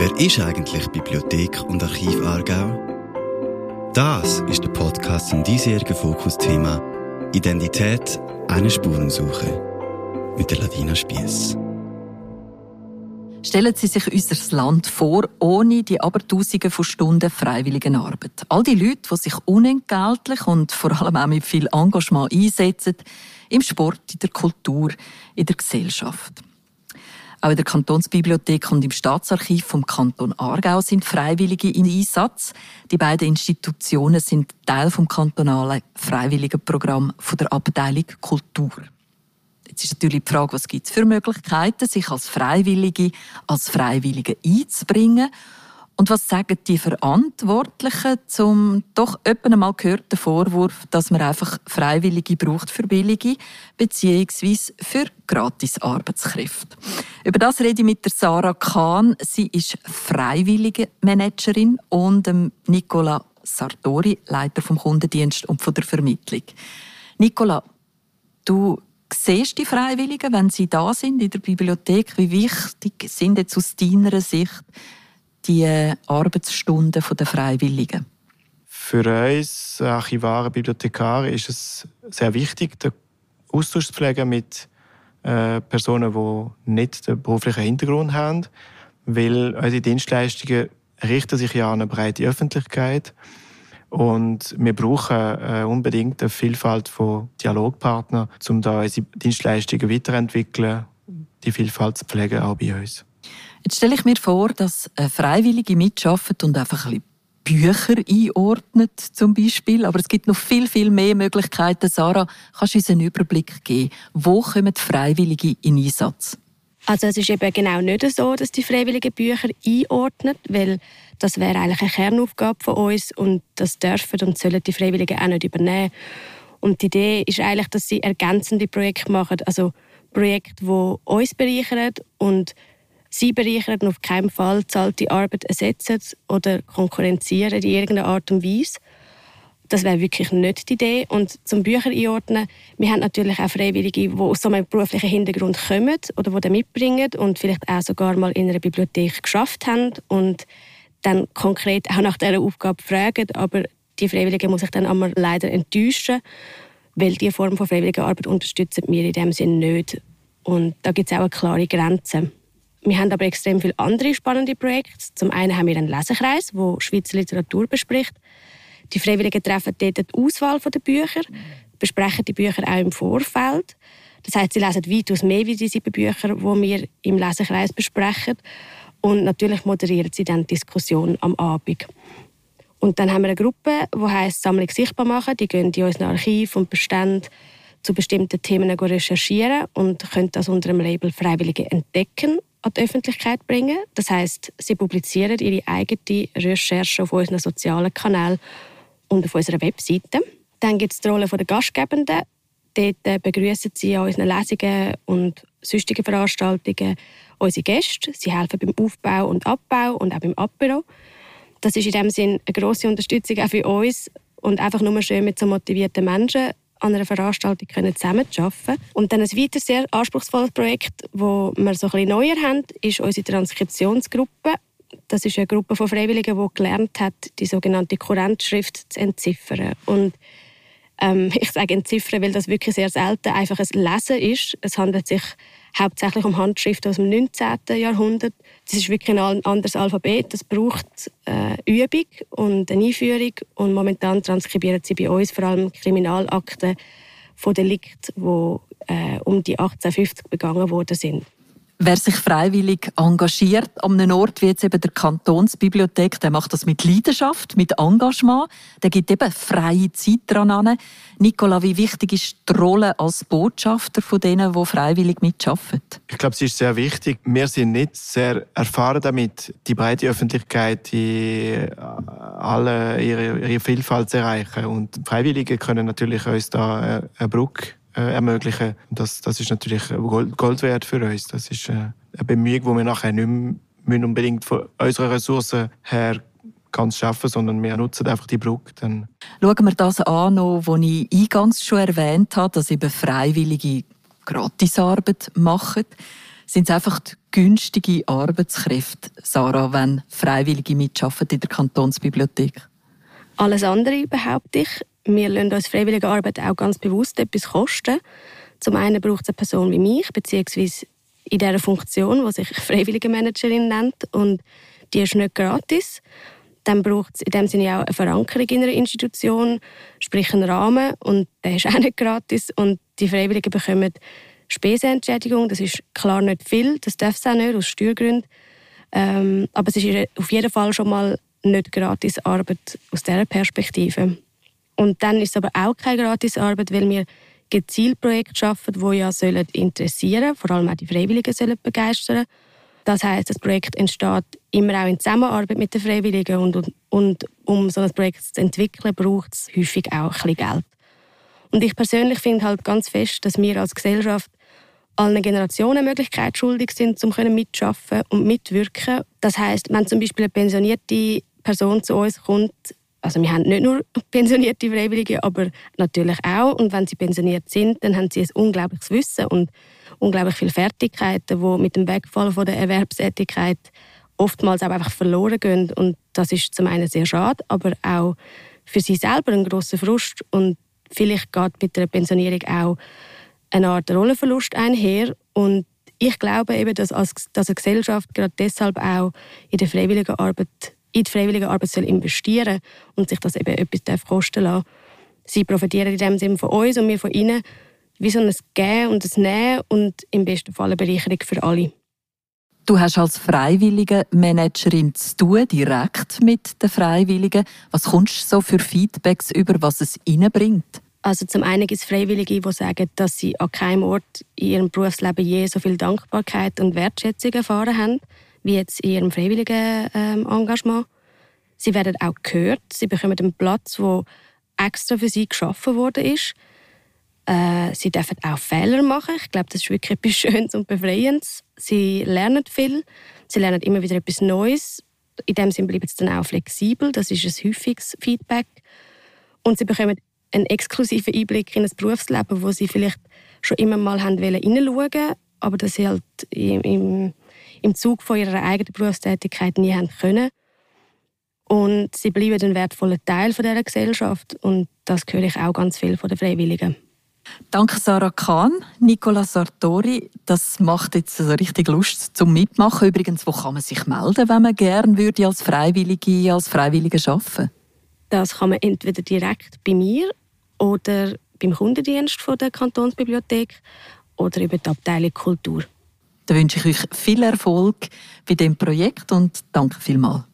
Wer ist eigentlich Bibliothek und Archiv Aargau? Das ist der Podcast zum diesjährigen Fokusthema Identität, eine Spurensuche mit der Ladina Spiess. Stellen Sie sich unser Land vor, ohne die Abertausende von Stunden freiwilligen Arbeit. All die Leute, die sich unentgeltlich und vor allem auch mit viel Engagement einsetzen, im Sport, in der Kultur, in der Gesellschaft. Auch in der Kantonsbibliothek und im Staatsarchiv vom Kanton Aargau sind Freiwillige in Einsatz. Die beiden Institutionen sind Teil vom kantonalen Freiwilligenprogramm von der Abteilung Kultur. Jetzt ist natürlich die Frage, was gibt es für Möglichkeiten, sich als Freiwillige, als Freiwillige einzubringen und was sagen die Verantwortlichen zum doch öppen einmal gehörten Vorwurf, dass man einfach Freiwillige braucht für billige beziehungsweise für gratis Arbeitskräfte? Über das rede ich mit der Sarah Kahn. Sie ist freiwillige Managerin und Nicola Sartori, Leiter vom Kundendienst und von der Vermittlung. Nicola, du siehst die Freiwilligen, wenn sie da sind in der Bibliothek, wie wichtig sind jetzt aus deiner Sicht die Arbeitsstunden der Freiwilligen? Für uns Archivare, Bibliothekare ist es sehr wichtig, den Austausch zu pflegen mit äh, Personen, die nicht den beruflichen Hintergrund haben, weil unsere Dienstleistungen richten sich ja an eine breite Öffentlichkeit und wir brauchen äh, unbedingt eine Vielfalt von Dialogpartnern, um da unsere Dienstleistungen weiterentwickeln, die Vielfalt zu pflegen auch bei uns. Jetzt stelle ich mir vor, dass Freiwillige mitschaffen und einfach ein Bücher einordnet zum Beispiel. Aber es gibt noch viel, viel mehr Möglichkeiten. Sarah, kannst du uns einen Überblick geben? Wo kommen Freiwillige in Einsatz? Also es ist eben genau nicht so, dass die Freiwilligen Bücher einordnen, weil das wäre eigentlich eine Kernaufgabe von uns und das dürfen und sollen die Freiwilligen auch nicht übernehmen. Und die Idee ist eigentlich, dass sie ergänzende Projekte machen, also Projekte, die uns bereichern und Sie bereichern auf keinen Fall zahlte Arbeit ersetzen oder konkurrenzieren in irgendeiner Art und Weise. Das wäre wirklich nicht die Idee. Und zum Bücher einordnen, wir haben natürlich auch Freiwillige, die aus so einem beruflichen Hintergrund kommen oder die das mitbringen und vielleicht auch sogar mal in einer Bibliothek geschafft haben und dann konkret auch nach dieser Aufgabe fragen. Aber die Freiwilligen muss ich dann einmal leider enttäuschen, weil diese Form von freiwilliger Arbeit unterstützen wir in dem Sinne nicht. Und da gibt es auch eine klare Grenze. Wir haben aber extrem viele andere spannende Projekte. Zum einen haben wir einen Lesekreis, der Schweizer Literatur bespricht. Die Freiwilligen treffen dort die Auswahl der Bücher, besprechen die Bücher auch im Vorfeld. Das heißt, sie lesen weitaus mehr wie die sieben Bücher, die wir im Lesekreis besprechen. Und natürlich moderieren sie dann die Diskussion am Abend. Und dann haben wir eine Gruppe, die heißt Sammlung sichtbar machen. Die gehen in unser Archiv und Bestand zu bestimmten Themen recherchieren und können das unter dem Label Freiwillige entdecken an die Öffentlichkeit bringen. Das heißt, sie publizieren ihre eigene Recherche auf unseren sozialen Kanälen und auf unserer Webseite. Dann gibt es die Rolle der Gastgebenden. Dort äh, begrüßen sie an unseren Lesungen und sonstigen Veranstaltungen unsere Gäste. Sie helfen beim Aufbau und Abbau und auch beim Apero. Das ist in dem Sinn eine grosse Unterstützung auch für uns und einfach nur schön mit so motivierten Menschen an einer Veranstaltung können zusammenzuarbeiten. Und dann ein weiteres sehr anspruchsvolles Projekt, das wir so ein bisschen neuer haben, ist unsere Transkriptionsgruppe. Das ist eine Gruppe von Freiwilligen, die gelernt hat, die sogenannte Kurrentschrift zu entziffern. Und ähm, ich sage entziffern, weil das wirklich sehr selten einfach ein Lesen ist. Es handelt sich hauptsächlich um Handschriften aus dem 19. Jahrhundert. Das ist wirklich ein anderes Alphabet. Das braucht äh, Übung und eine Einführung. Und momentan transkribieren sie bei uns vor allem Kriminalakten von Delikten, die äh, um die 1850 begangen worden sind. Wer sich freiwillig engagiert an einem Ort wie jetzt eben der Kantonsbibliothek, der macht das mit Leidenschaft, mit Engagement. Der gibt eben freie Zeit daran. Nicola, wie wichtig ist die Rolle als Botschafter von denen, die freiwillig mitarbeiten? Ich glaube, sie ist sehr wichtig. Wir sind nicht sehr erfahren damit, die breite Öffentlichkeit, die äh, alle ihre, ihre Vielfalt zu erreichen. Und Freiwillige können natürlich uns da äh, eine Brücke äh, ermöglichen. Das, das ist natürlich Gold, wert für uns. Das ist äh, eine Bemühung, die wir nachher nicht mehr unbedingt von unserer Ressourcen her ganz schaffen, sondern wir nutzen einfach die Brücke. Dann. Schauen wir das an, was ich eingangs schon erwähnt habe, dass eben Freiwillige Gratisarbeit machen. Sind es einfach die günstige Arbeitskräfte, Sarah, wenn Freiwillige mitarbeiten in der Kantonsbibliothek? Alles andere behaupte ich. Wir lassen uns freiwillige Arbeit auch ganz bewusst etwas kosten. Zum einen braucht es eine Person wie mich, beziehungsweise in dieser Funktion, die sich freiwillige Managerin nennt. Und die ist nicht gratis. Dann braucht es in dem Sinne auch eine Verankerung in einer Institution, sprich einen Rahmen. Und der ist auch nicht gratis. Und die Freiwilligen bekommen Spesenentschädigung. Das ist klar nicht viel, das darf es auch nicht, aus Steuergründen. Ähm, aber es ist auf jeden Fall schon mal nicht gratis Arbeit aus dieser Perspektive. Und dann ist es aber auch keine gratis Arbeit, weil wir gezielt Projekte schaffen, die ja sollen interessieren, vor allem auch die Freiwilligen sollen begeistern. Das heißt, das Projekt entsteht immer auch in Zusammenarbeit mit den Freiwilligen und, und, und um so ein Projekt zu entwickeln, braucht es häufig auch ein bisschen Geld. Und ich persönlich finde halt ganz fest, dass wir als Gesellschaft allen Generationen Möglichkeit schuldig sind, um mitschaffen und mitwirken. Das heißt, wenn zum Beispiel eine pensionierte Person zu uns kommt, also wir haben nicht nur pensionierte Freiwillige, aber natürlich auch. Und wenn sie pensioniert sind, dann haben sie ein unglaubliches Wissen und unglaublich viele Fertigkeiten, die mit dem Wegfall von der Erwerbstätigkeit oftmals auch einfach verloren gehen. Und das ist zum einen sehr schade, aber auch für sie selber ein großer Frust. Und vielleicht geht mit der Pensionierung auch eine Art Rollenverlust einher. Und ich glaube eben, dass, als, dass eine Gesellschaft gerade deshalb auch in der freiwilligen Arbeit, in die freiwillige Arbeit soll investieren und sich das eben etwas kosten lassen. Sie profitieren in dem Sinne von uns und wir von ihnen, wie so ein Gehen und ein Nehmen und im besten Fall eine Bereicherung für alle. Du hast als freiwillige Managerin zu tun, direkt mit den Freiwilligen. Was kommst du so für Feedbacks über, was es ihnen bringt? Also zum einen gibt es Freiwillige, die sagen, dass sie an keinem Ort in ihrem Berufsleben je so viel Dankbarkeit und Wertschätzung erfahren haben, wie jetzt in ihrem freiwilligen ähm, Engagement. Sie werden auch gehört. Sie bekommen einen Platz, der extra für sie geschaffen worden ist. Äh, sie dürfen auch Fehler machen. Ich glaube, das ist wirklich etwas Schönes und Befreiendes. Sie lernen viel. Sie lernen immer wieder etwas Neues. In dem Sinne bleiben sie dann auch flexibel. Das ist ein häufiges Feedback. Und sie bekommen einen exklusiven Einblick in ein Berufsleben, wo sie vielleicht schon immer mal haben wollen aber das sie halt im, im Zug von ihrer eigenen Berufstätigkeit nie haben können. Und sie bleiben ein wertvoller Teil von dieser Gesellschaft und das höre ich auch ganz viel von den Freiwilligen. Danke Sarah Kahn, Nicola Sartori. Das macht jetzt so richtig Lust zum Mitmachen. Übrigens, wo kann man sich melden, wenn man gerne würde als Freiwillige, als Freiwillige arbeiten? Das kann man entweder direkt bei mir oder beim Kundendienst von der Kantonsbibliothek oder über die Abteilung Kultur. Dann wünsche ich euch viel Erfolg bei dem Projekt und danke vielmals.